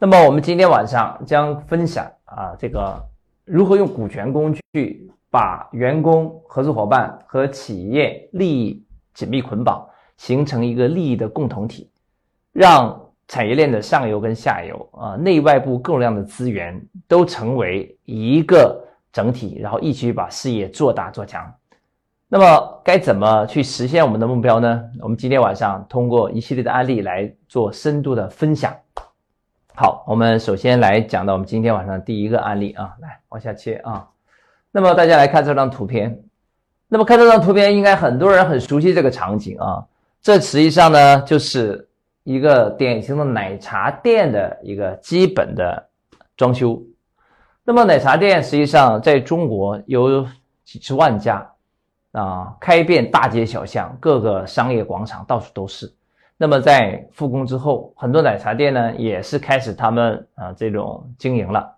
那么我们今天晚上将分享啊，这个如何用股权工具把员工、合作伙伴和企业利益紧密捆绑，形成一个利益的共同体，让产业链的上游跟下游啊，内外部各种各样的资源都成为一个整体，然后一起把事业做大做强。那么该怎么去实现我们的目标呢？我们今天晚上通过一系列的案例来做深度的分享。好，我们首先来讲到我们今天晚上第一个案例啊，来往下切啊。那么大家来看这张图片，那么看这张图片，应该很多人很熟悉这个场景啊。这实际上呢，就是一个典型的奶茶店的一个基本的装修。那么奶茶店实际上在中国有几十万家。啊，开遍大街小巷，各个商业广场到处都是。那么在复工之后，很多奶茶店呢也是开始他们啊这种经营了。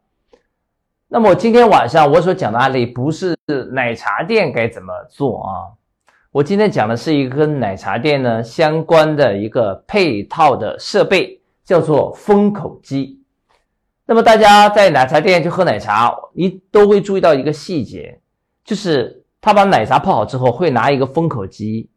那么今天晚上我所讲的案例不是奶茶店该怎么做啊？我今天讲的是一个跟奶茶店呢相关的一个配套的设备，叫做封口机。那么大家在奶茶店去喝奶茶，你都会注意到一个细节，就是。他把奶茶泡好之后，会拿一个封口机，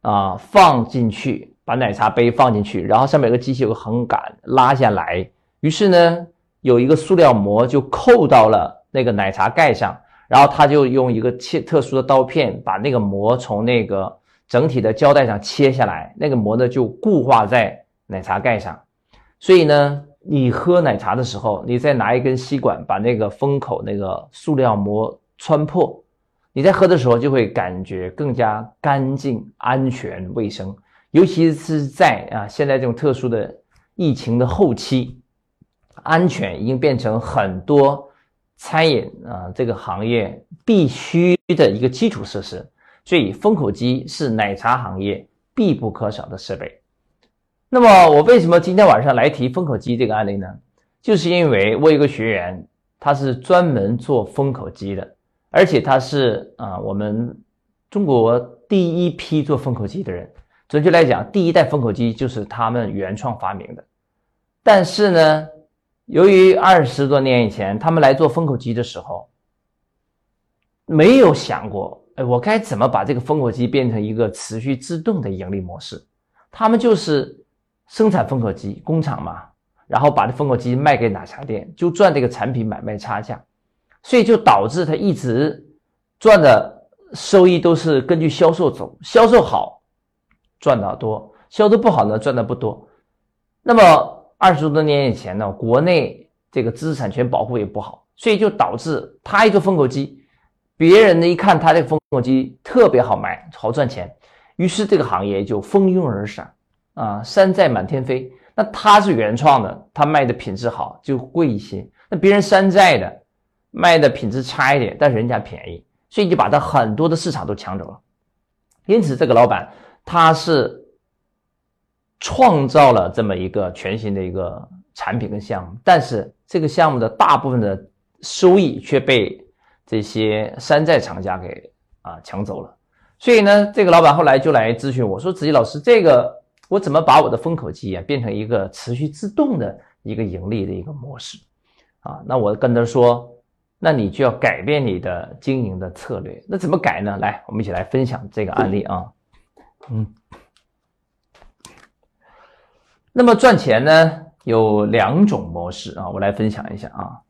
啊，放进去，把奶茶杯放进去，然后上面有个机器，有个横杆拉下来，于是呢，有一个塑料膜就扣到了那个奶茶盖上，然后他就用一个切特殊的刀片把那个膜从那个整体的胶带上切下来，那个膜呢就固化在奶茶盖上，所以呢，你喝奶茶的时候，你再拿一根吸管把那个封口那个塑料膜穿破。你在喝的时候就会感觉更加干净、安全、卫生，尤其是在啊现在这种特殊的疫情的后期，安全已经变成很多餐饮啊这个行业必须的一个基础设施，所以封口机是奶茶行业必不可少的设备。那么我为什么今天晚上来提封口机这个案例呢？就是因为我有个学员，他是专门做封口机的。而且他是啊，我们中国第一批做封口机的人。准确来讲，第一代封口机就是他们原创发明的。但是呢，由于二十多年以前他们来做封口机的时候，没有想过，哎，我该怎么把这个封口机变成一个持续自动的盈利模式？他们就是生产封口机工厂嘛，然后把这封口机卖给奶茶店，就赚这个产品买卖差价。所以就导致他一直赚的收益都是根据销售走，销售好赚的多，销售不好呢赚的不多。那么二十多年以前呢，国内这个知识产权保护也不好，所以就导致他一个封口机，别人呢一看他这个封口机特别好卖，好赚钱，于是这个行业就蜂拥而上啊，山寨满天飞。那他是原创的，他卖的品质好就贵一些，那别人山寨的。卖的品质差一点，但是人家便宜，所以就把他很多的市场都抢走了。因此，这个老板他是创造了这么一个全新的一个产品跟项目，但是这个项目的大部分的收益却被这些山寨厂家给啊抢走了。所以呢，这个老板后来就来咨询我说：“子怡老师，这个我怎么把我的封口机啊变成一个持续自动的一个盈利的一个模式？”啊，那我跟他说。那你就要改变你的经营的策略。那怎么改呢？来，我们一起来分享这个案例啊。嗯，那么赚钱呢有两种模式啊，我来分享一下啊。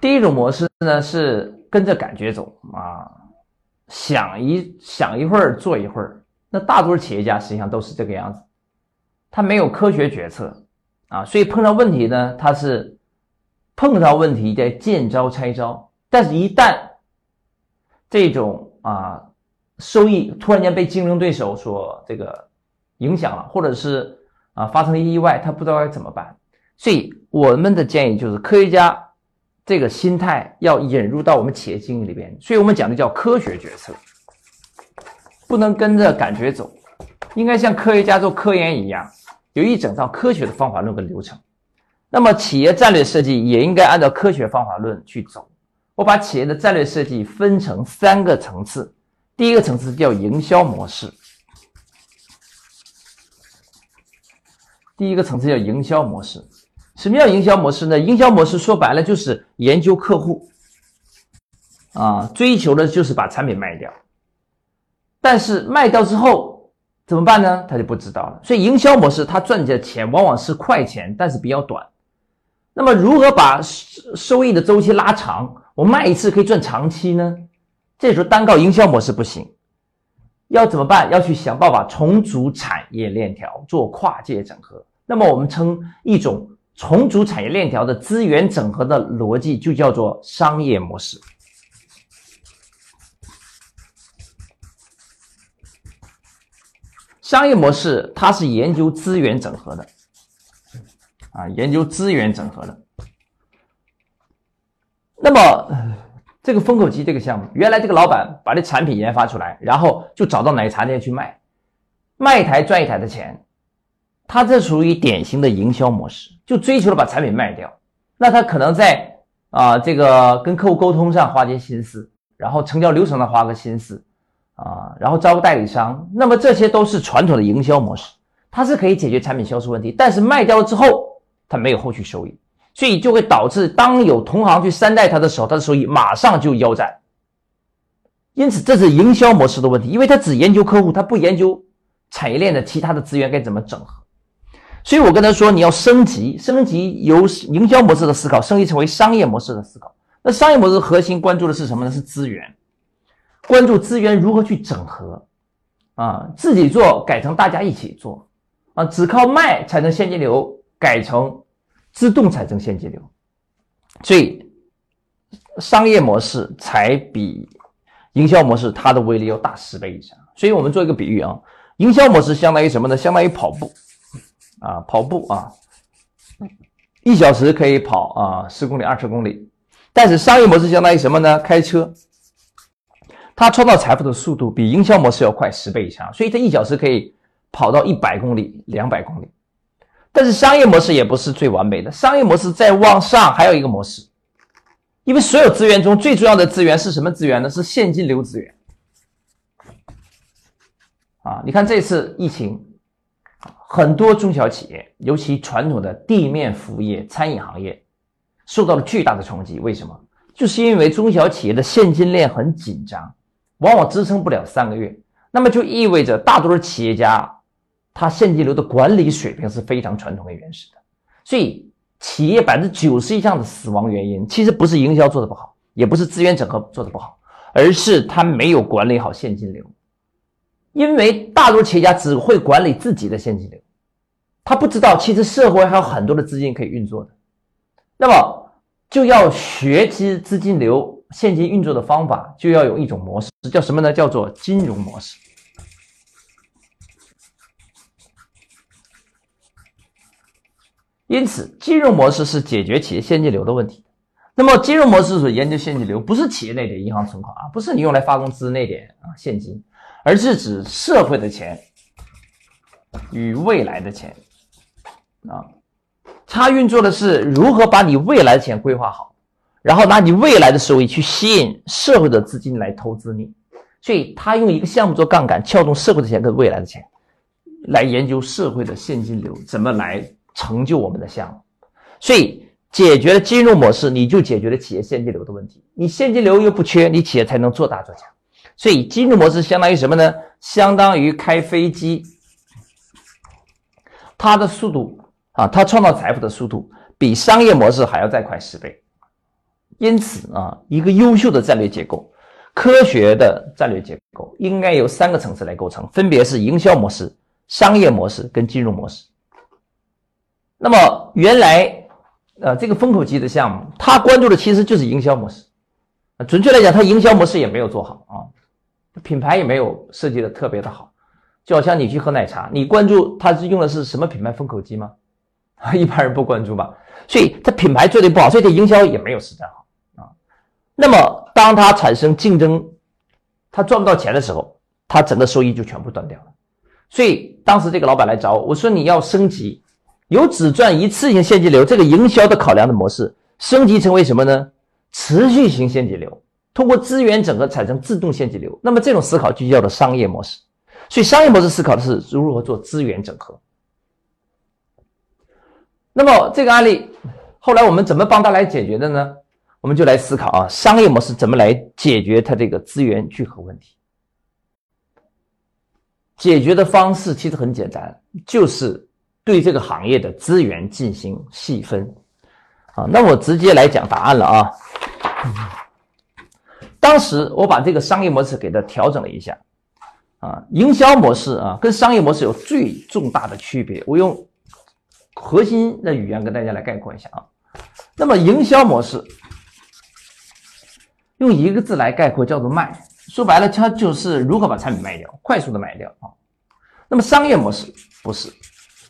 第一种模式呢是跟着感觉走啊，想一想一会儿做一会儿。那大多数企业家实际上都是这个样子，他没有科学决策。啊，所以碰到问题呢，他是碰到问题在见招拆招，但是一旦这种啊收益突然间被竞争对手所这个影响了，或者是啊发生了意外，他不知道该怎么办。所以我们的建议就是，科学家这个心态要引入到我们企业经营里边。所以我们讲的叫科学决策，不能跟着感觉走，应该像科学家做科研一样。有一整套科学的方法论跟流程，那么企业战略设计也应该按照科学方法论去走。我把企业的战略设计分成三个层次，第一个层次叫营销模式，第一个层次叫营销模式。什么叫营销模式呢？营销模式说白了就是研究客户，啊，追求的就是把产品卖掉。但是卖掉之后怎么办呢？他就不知道了。所以营销模式他赚的钱往往是快钱，但是比较短。那么如何把收收益的周期拉长？我卖一次可以赚长期呢？这时候单靠营销模式不行，要怎么办？要去想办法重组产业链条，做跨界整合。那么我们称一种。重组产业链条的资源整合的逻辑就叫做商业模式。商业模式它是研究资源整合的，啊，研究资源整合的。那么这个风口机这个项目，原来这个老板把这产品研发出来，然后就找到奶茶店去卖，卖一台赚一台的钱。他这属于典型的营销模式，就追求了把产品卖掉。那他可能在啊这个跟客户沟通上花些心思，然后成交流程上花个心思，啊，然后招个代理商。那么这些都是传统的营销模式，它是可以解决产品销售问题，但是卖掉了之后，它没有后续收益，所以就会导致当有同行去山寨它的时候，它的收益马上就腰斩。因此这是营销模式的问题，因为他只研究客户，他不研究产业链的其他的资源该怎么整合。所以我跟他说，你要升级，升级由营销模式的思考升级成为商业模式的思考。那商业模式核心关注的是什么呢？是资源，关注资源如何去整合，啊，自己做改成大家一起做，啊，只靠卖才能现金流，改成自动产生现金流。所以商业模式才比营销模式它的威力要大十倍以上。所以我们做一个比喻啊，营销模式相当于什么呢？相当于跑步。啊，跑步啊，一小时可以跑啊十公里、二十公里。但是商业模式相当于什么呢？开车，它创造财富的速度比营销模式要快十倍以上，所以它一小时可以跑到一百公里、两百公里。但是商业模式也不是最完美的，商业模式再往上还有一个模式，因为所有资源中最重要的资源是什么资源呢？是现金流资源。啊，你看这次疫情。很多中小企业，尤其传统的地面服务业、餐饮行业，受到了巨大的冲击。为什么？就是因为中小企业的现金链很紧张，往往支撑不了三个月。那么就意味着大多数企业家，他现金流的管理水平是非常传统和原始的。所以，企业百分之九十以上的死亡原因，其实不是营销做的不好，也不是资源整合做的不好，而是他没有管理好现金流。因为大多企业家只会管理自己的现金流，他不知道其实社会还有很多的资金可以运作的，那么就要学习资金流、现金运作的方法，就要有一种模式，叫什么呢？叫做金融模式。因此，金融模式是解决企业现金流的问题。那么，金融模式所研究现金流，不是企业那点银行存款啊，不是你用来发工资那点啊现金。而是指社会的钱与未来的钱啊，它运作的是如何把你未来的钱规划好，然后拿你未来的收益去吸引社会的资金来投资你，所以他用一个项目做杠杆，撬动社会的钱跟未来的钱，来研究社会的现金流怎么来成就我们的项目，所以解决了金融模式，你就解决了企业现金流的问题，你现金流又不缺，你企业才能做大做强。所以金融模式相当于什么呢？相当于开飞机，它的速度啊，它创造财富的速度比商业模式还要再快十倍。因此啊，一个优秀的战略结构、科学的战略结构，应该由三个层次来构成，分别是营销模式、商业模式跟金融模式。那么原来呃，这个风口机的项目，它关注的其实就是营销模式。准确来讲，它营销模式也没有做好啊。品牌也没有设计的特别的好，就好像你去喝奶茶，你关注它是用的是什么品牌封口机吗？啊，一般人不关注吧。所以它品牌做的不好，所以它营销也没有实战好啊。那么当它产生竞争，它赚不到钱的时候，它整个收益就全部断掉了。所以当时这个老板来找我，我说你要升级，由只赚一次性现金流这个营销的考量的模式，升级成为什么呢？持续型现金流。通过资源整合产生自动现金流，那么这种思考就叫做商业模式。所以商业模式思考的是如何做资源整合。那么这个案例后来我们怎么帮他来解决的呢？我们就来思考啊，商业模式怎么来解决他这个资源聚合问题？解决的方式其实很简单，就是对这个行业的资源进行细分。啊，那我直接来讲答案了啊。当时我把这个商业模式给它调整了一下。啊，营销模式啊，跟商业模式有最重大的区别。我用核心的语言跟大家来概括一下啊。那么营销模式。用一个字来概括，叫做卖。说白了，它就是如何把产品卖掉，快速的卖掉啊。那么商业模式不是，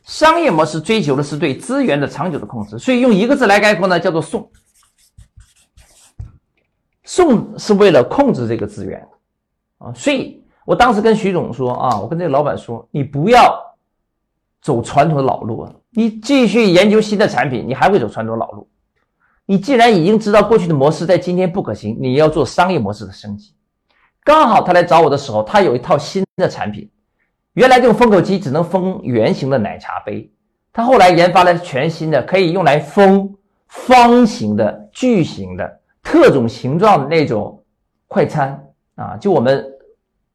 商业模式追求的是对资源的长久的控制。所以用一个字来概括呢，叫做送。送是为了控制这个资源啊。所以我当时跟徐总说啊，我跟这个老板说，你不要走传统的老路啊，你继续研究新的产品，你还会走传统老路。你既然已经知道过去的模式在今天不可行，你要做商业模式的升级。刚好他来找我的时候，他有一套新的产品。原来这种封口机只能封圆形的奶茶杯，他后来研发了全新的，可以用来封方形的、巨型的、特种形状的那种快餐啊。就我们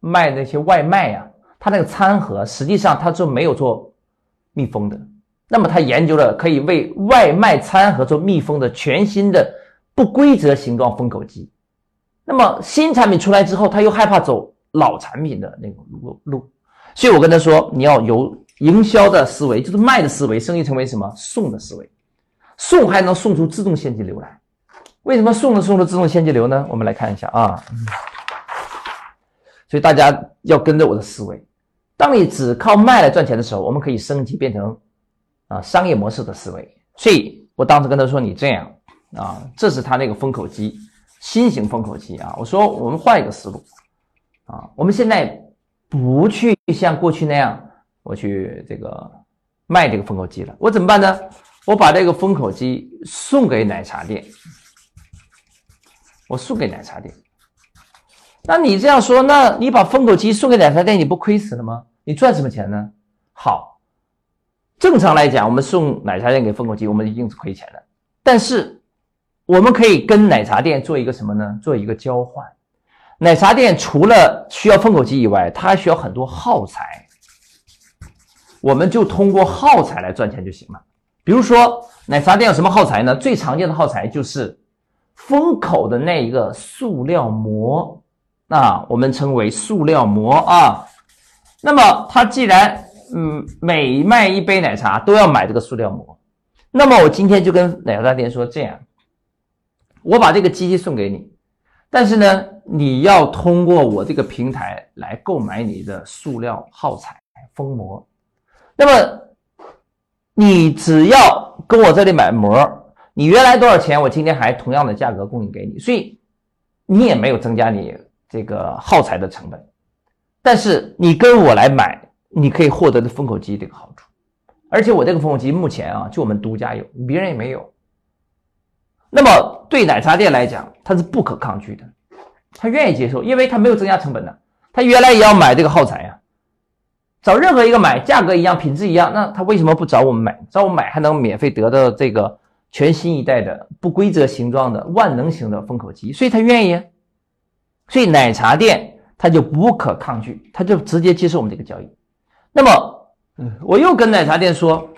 卖那些外卖呀，它那个餐盒实际上它就没有做密封的。那么他研究了可以为外卖餐盒做密封的全新的不规则形状封口机。那么新产品出来之后，他又害怕走老产品的那种路路，所以我跟他说，你要有营销的思维，就是卖的思维，升级成为什么送的思维，送还能送出自动现金流来。为什么送能送出自动现金流呢？我们来看一下啊。所以大家要跟着我的思维，当你只靠卖来赚钱的时候，我们可以升级变成。啊，商业模式的思维，所以我当时跟他说：“你这样啊，这是他那个封口机，新型封口机啊。”我说：“我们换一个思路啊，我们现在不去像过去那样，我去这个卖这个封口机了。我怎么办呢？我把这个封口机送给奶茶店，我送给奶茶店。那你这样说，那你把封口机送给奶茶店，你不亏死了吗？你赚什么钱呢？好。”正常来讲，我们送奶茶店给封口机，我们一定是亏钱的。但是，我们可以跟奶茶店做一个什么呢？做一个交换。奶茶店除了需要封口机以外，它还需要很多耗材。我们就通过耗材来赚钱就行了。比如说，奶茶店有什么耗材呢？最常见的耗材就是封口的那一个塑料膜，那我们称为塑料膜啊。那么，它既然嗯，每卖一杯奶茶都要买这个塑料膜。那么我今天就跟奶茶店说，这样，我把这个机器送给你，但是呢，你要通过我这个平台来购买你的塑料耗材封膜。那么你只要跟我这里买膜，你原来多少钱，我今天还同样的价格供应给你，所以你也没有增加你这个耗材的成本。但是你跟我来买。你可以获得的封口机这个好处，而且我这个封口机目前啊，就我们独家有，别人也没有。那么对奶茶店来讲，它是不可抗拒的，他愿意接受，因为他没有增加成本的。他原来也要买这个耗材呀，找任何一个买，价格一样，品质一样，那他为什么不找我们买？找我们买还能免费得到这个全新一代的不规则形状的万能型的封口机，所以他愿意。所以奶茶店他就不可抗拒，他就直接接受我们这个交易。那么，我又跟奶茶店说，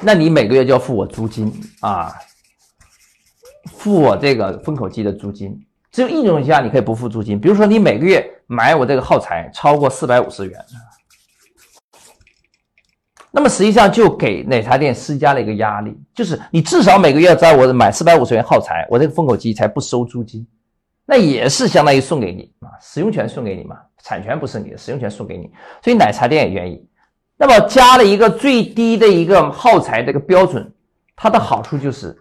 那你每个月就要付我租金啊，付我这个封口机的租金。只有一种情况下你可以不付租金，比如说你每个月买我这个耗材超过四百五十元，那么实际上就给奶茶店施加了一个压力，就是你至少每个月在我买四百五十元耗材，我这个封口机才不收租金，那也是相当于送给你啊，使用权送给你嘛。产权不是你的，使用权送给你，所以奶茶店也愿意。那么加了一个最低的一个耗材这个标准，它的好处就是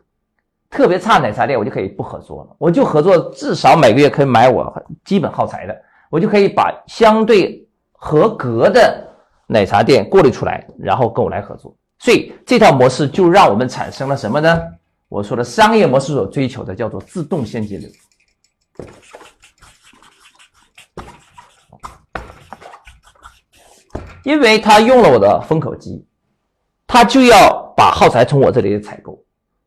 特别差奶茶店我就可以不合作了，我就合作至少每个月可以买我基本耗材的，我就可以把相对合格的奶茶店过滤出来，然后跟我来合作。所以这套模式就让我们产生了什么呢？我说的商业模式所追求的叫做自动现金流。因为他用了我的封口机，他就要把耗材从我这里采购，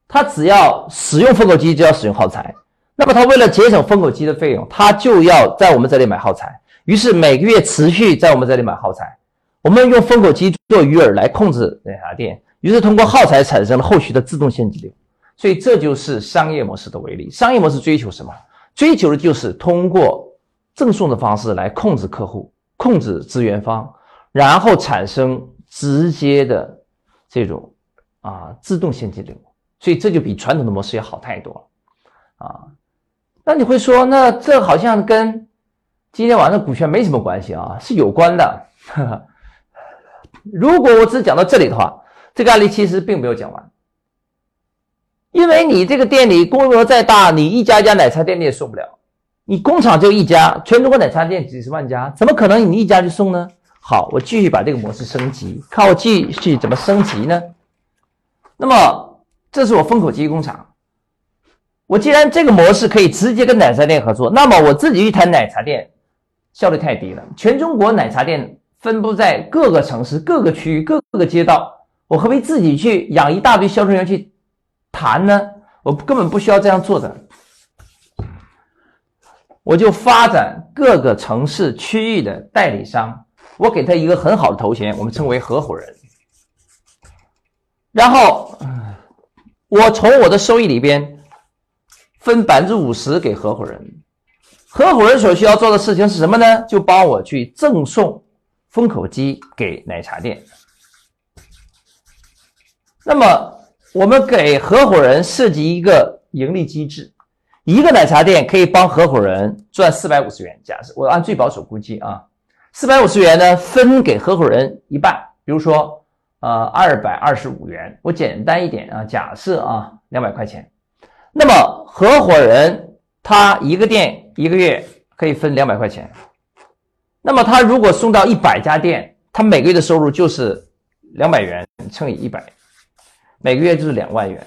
他只要使用封口机就要使用耗材，那么他为了节省封口机的费用，他就要在我们这里买耗材，于是每个月持续在我们这里买耗材，我们用封口机做鱼饵来控制奶茶店，于是通过耗材产生了后续的自动现金流，所以这就是商业模式的威力。商业模式追求什么？追求的就是通过赠送的方式来控制客户，控制资源方，然后产生直接的。这种啊自动现金流，所以这就比传统的模式要好太多了啊。那你会说，那这好像跟今天晚上股权没什么关系啊？是有关的。如果我只讲到这里的话，这个案例其实并没有讲完，因为你这个店里规模再大，你一家一家奶茶店你也送不了，你工厂就一家，全中国奶茶店几十万家，怎么可能你一家就送呢？好，我继续把这个模式升级，看我继续怎么升级呢？那么，这是我封口机工厂。我既然这个模式可以直接跟奶茶店合作，那么我自己一台奶茶店效率太低了。全中国奶茶店分布在各个城市、各个区域、各个街道，我何必自己去养一大堆销售员去谈呢？我根本不需要这样做的，我就发展各个城市区域的代理商。我给他一个很好的头衔，我们称为合伙人。然后，我从我的收益里边分百分之五十给合伙人。合伙人所需要做的事情是什么呢？就帮我去赠送封口机给奶茶店。那么，我们给合伙人设计一个盈利机制，一个奶茶店可以帮合伙人赚四百五十元。假设我按最保守估计啊。四百五十元呢，分给合伙人一半，比如说，呃，二百二十五元。我简单一点啊，假设啊，两百块钱。那么合伙人他一个店一个月可以分两百块钱。那么他如果送到一百家店，他每个月的收入就是两百元乘以一百，每个月就是两万元。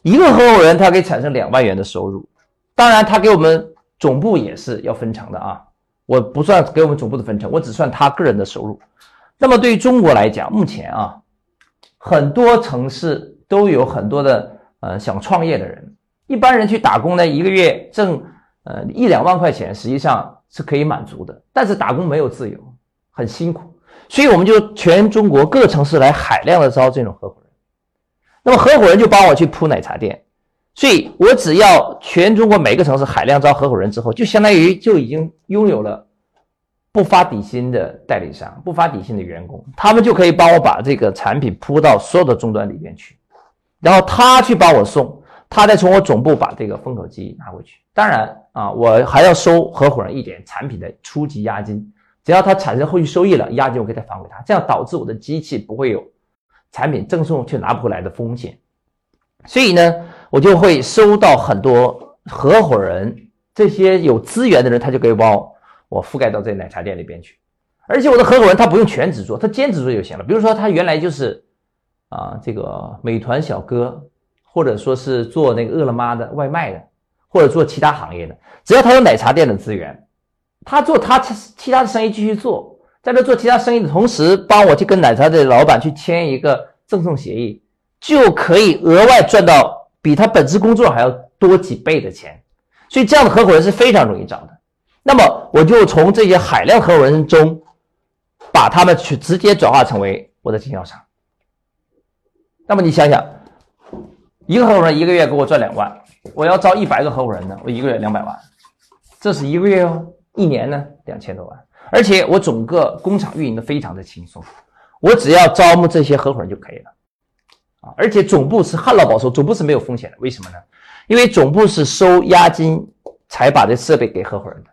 一个合伙人他可以产生两万元的收入，当然他给我们总部也是要分成的啊。我不算给我们总部的分成，我只算他个人的收入。那么对于中国来讲，目前啊，很多城市都有很多的呃想创业的人，一般人去打工呢，一个月挣呃一两万块钱，实际上是可以满足的。但是打工没有自由，很辛苦，所以我们就全中国各城市来海量的招这种合伙人。那么合伙人就帮我去铺奶茶店。所以，我只要全中国每个城市海量招合伙人之后，就相当于就已经拥有了不发底薪的代理商、不发底薪的员工，他们就可以帮我把这个产品铺到所有的终端里边去，然后他去帮我送，他再从我总部把这个封口机拿回去。当然啊，我还要收合伙人一点产品的初级押金，只要他产生后续收益了，押金我可以再返给他，这样导致我的机器不会有产品赠送却拿不回来的风险。所以呢。我就会收到很多合伙人，这些有资源的人，他就可以帮我覆盖到这奶茶店里边去。而且我的合伙人他不用全职做，他兼职做就行了。比如说他原来就是啊这个美团小哥，或者说是做那个饿了么的外卖的，或者做其他行业的，只要他有奶茶店的资源，他做他其他的生意继续做，在这做其他生意的同时，帮我去跟奶茶店老板去签一个赠送协议，就可以额外赚到。比他本职工作还要多几倍的钱，所以这样的合伙人是非常容易找的。那么我就从这些海量合伙人中，把他们去直接转化成为我的经销商。那么你想想，一个合伙人一个月给我赚两万，我要招一百个合伙人呢，我一个月两百万，这是一个月哦，一年呢两千多万，而且我整个工厂运营的非常的轻松，我只要招募这些合伙人就可以了。而且总部是旱涝保收，总部是没有风险的。为什么呢？因为总部是收押金才把这设备给合伙人的，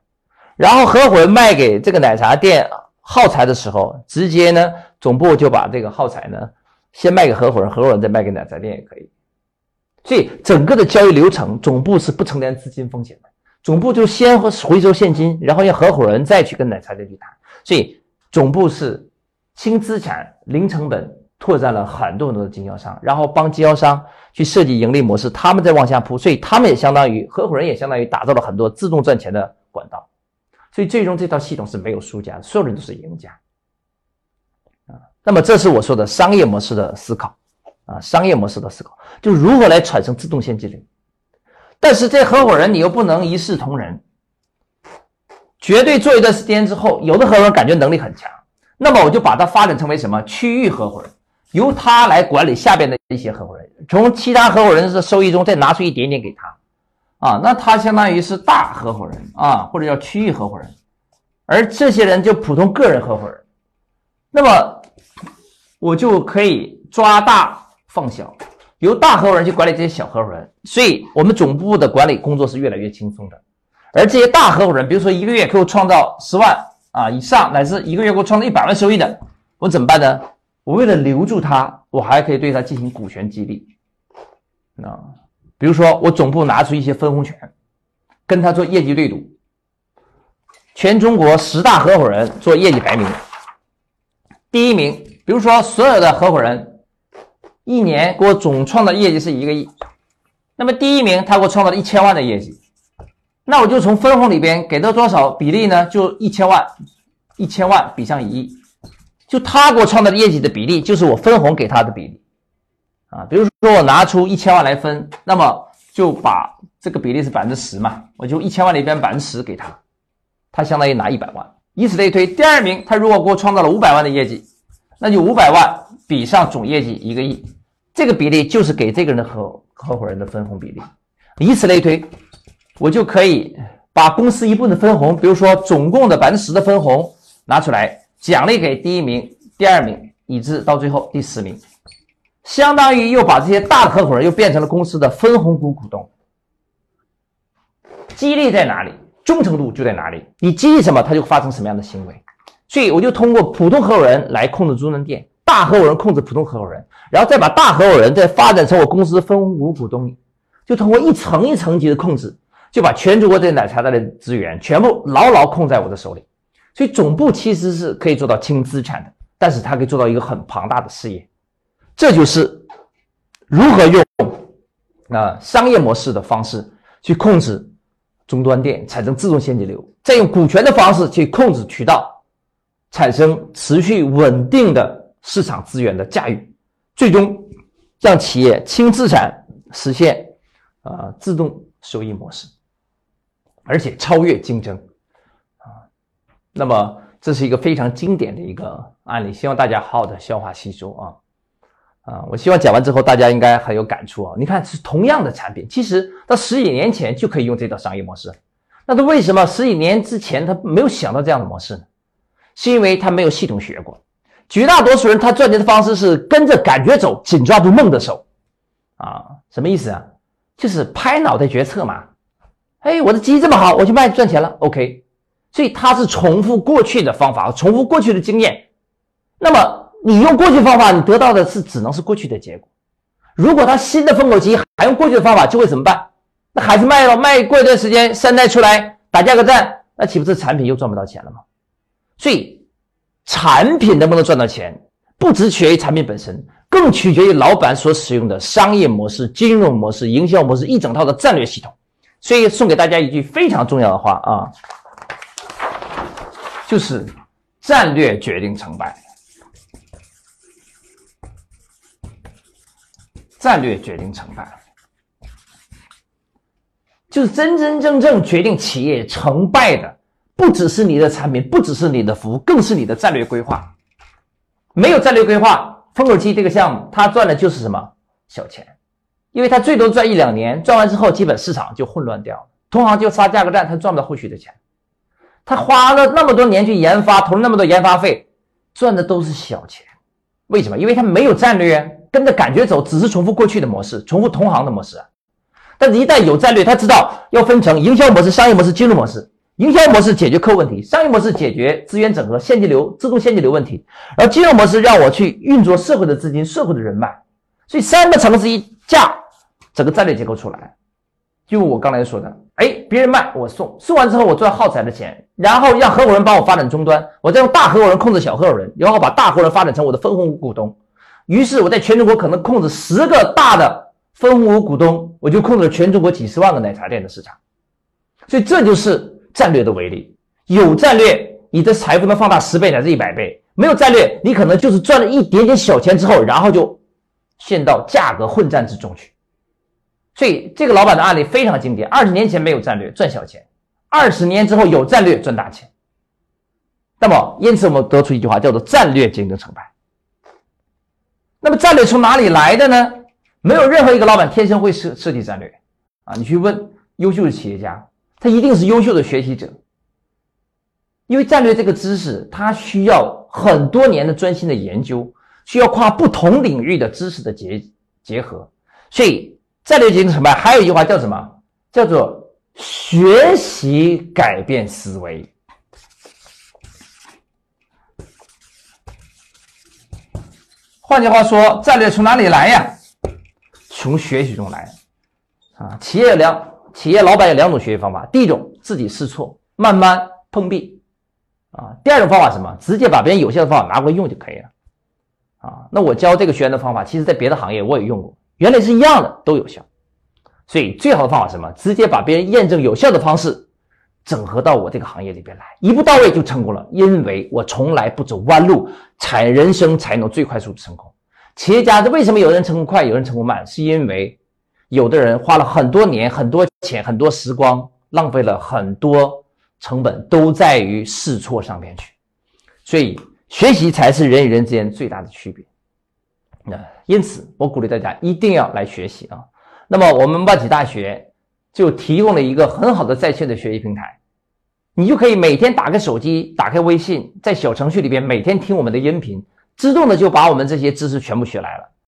然后合伙人卖给这个奶茶店耗材的时候，直接呢总部就把这个耗材呢先卖给合伙人，合伙人再卖给奶茶店也可以。所以整个的交易流程，总部是不承担资金风险的，总部就先回收现金，然后让合伙人再去跟奶茶店去谈。所以总部是轻资产、零成本。拓展了很多很多的经销商，然后帮经销商去设计盈利模式，他们再往下铺，所以他们也相当于合伙人，也相当于打造了很多自动赚钱的管道。所以最终这套系统是没有输家，所有人都是赢家啊！那么这是我说的商业模式的思考啊，商业模式的思考就如何来产生自动现金流。但是这合伙人你又不能一视同仁，绝对做一段时间之后，有的合伙人感觉能力很强，那么我就把他发展成为什么区域合伙人，由他来管理下边的一些合伙人，从其他合伙人的收益中再拿出一点点给他。啊，那他相当于是大合伙人啊，或者叫区域合伙人，而这些人就普通个人合伙人。那么我就可以抓大放小，由大合伙人去管理这些小合伙人，所以我们总部的管理工作是越来越轻松的。而这些大合伙人，比如说一个月给我创造十万啊以上，乃至一个月给我创造一百万收益的，我怎么办呢？我为了留住他，我还可以对他进行股权激励，啊。比如说，我总部拿出一些分红权，跟他做业绩对赌。全中国十大合伙人做业绩排名，第一名，比如说所有的合伙人一年给我总创造业绩是一个亿，那么第一名他给我创造了一千万的业绩，那我就从分红里边给到多少比例呢？就一千万，一千万比上一亿，就他给我创造的业绩的比例就是我分红给他的比例。啊，比如说我拿出一千万来分，那么就把这个比例是百分之十嘛，我就一千万里边百分之十给他，他相当于拿一百万，以此类推。第二名，他如果给我创造了五百万的业绩，那就五百万比上总业绩一个亿，这个比例就是给这个人的合合伙人的分红比例，以此类推，我就可以把公司一部分的分红，比如说总共的百分之十的分红拿出来奖励给第一名、第二名，以至到最后第十名。相当于又把这些大合伙人又变成了公司的分红股股东，激励在哪里，忠诚度就在哪里。你激励什么，他就发生什么样的行为。所以我就通过普通合伙人来控制中能店，大合伙人控制普通合伙人，然后再把大合伙人再发展成我公司分红股股东，就通过一层一层级的控制，就把全中国这些奶茶店的资源全部牢牢控在我的手里。所以总部其实是可以做到轻资产的，但是它可以做到一个很庞大的事业。这就是如何用啊商业模式的方式去控制终端店，产生自动现金流；再用股权的方式去控制渠道，产生持续稳定的市场资源的驾驭，最终让企业轻资产实现啊自动收益模式，而且超越竞争啊。那么这是一个非常经典的一个案例，希望大家好好的消化吸收啊。啊，我希望讲完之后大家应该很有感触啊！你看，是同样的产品，其实到十几年前就可以用这套商业模式，那他为什么十几年之前他没有想到这样的模式呢？是因为他没有系统学过。绝大多数人他赚钱的方式是跟着感觉走，紧抓住梦的手。啊，什么意思啊？就是拍脑袋决策嘛。哎，我的机这么好，我去卖赚钱了，OK。所以他是重复过去的方法，重复过去的经验。那么。你用过去方法，你得到的是只能是过去的结果。如果他新的风口期还用过去的方法，就会怎么办？那还是卖了，卖过一段时间，三代出来打价格战，那岂不是产品又赚不到钱了吗？所以，产品能不能赚到钱，不只取决于产品本身，更取决于老板所使用的商业模式、金融模式、营销模式一整套的战略系统。所以，送给大家一句非常重要的话啊，就是战略决定成败。战略决定成败，就是真真正正决定企业成败的，不只是你的产品，不只是你的服务，更是你的战略规划。没有战略规划，风口期这个项目，他赚的就是什么小钱，因为他最多赚一两年，赚完之后，基本市场就混乱掉了，同行就杀价格战，他赚不到后续的钱。他花了那么多年去研发，投了那么多研发费，赚的都是小钱。为什么？因为他没有战略。跟着感觉走，只是重复过去的模式，重复同行的模式。但是，一旦有战略，他知道要分成营销模式、商业模式、金融模式。营销模式解决客户问题，商业模式解决资源整合、现金流、自动现金流问题，而金融模式让我去运作社会的资金、社会的人脉。所以，三个层次一架，整个战略结构出来。就我刚才说的，哎，别人卖我送，送完之后我赚耗材的钱，然后让合伙人帮我发展终端，我再用大合伙人控制小合伙人，然后把大合伙人发展成我的分红股东。于是我在全中国可能控制十个大的分红股东，我就控制了全中国几十万个奶茶店的市场。所以这就是战略的威力。有战略，你的财富能放大十倍乃至一百倍；没有战略，你可能就是赚了一点点小钱之后，然后就陷到价格混战之中去。所以这个老板的案例非常经典：二十年前没有战略赚小钱，二十年之后有战略赚大钱。那么，因此我们得出一句话，叫做“战略决定成败”。那么，战略从哪里来的呢？没有任何一个老板天生会设设计战略啊！你去问优秀的企业家，他一定是优秀的学习者。因为战略这个知识，它需要很多年的专心的研究，需要跨不同领域的知识的结结合。所以，战略决定成败。还有一句话叫什么？叫做学习改变思维。换句话说，战略从哪里来呀？从学习中来。啊，企业两，企业老板有两种学习方法。第一种，自己试错，慢慢碰壁。啊，第二种方法是什么？直接把别人有效的方法拿过来用就可以了。啊，那我教这个学员的方法，其实在别的行业我也用过，原理是一样的，都有效。所以最好的方法是什么？直接把别人验证有效的方式。整合到我这个行业里边来，一步到位就成功了。因为我从来不走弯路，才人生才能最快速的成功。企业家为什么有人成功快，有人成功慢？是因为有的人花了很多年、很多钱、很多时光，浪费了很多成本，都在于试错上面去。所以学习才是人与人之间最大的区别。那因此，我鼓励大家一定要来学习啊。那么我们万企大学。就提供了一个很好的在线的学习平台，你就可以每天打开手机，打开微信，在小程序里边每天听我们的音频，自动的就把我们这些知识全部学来了。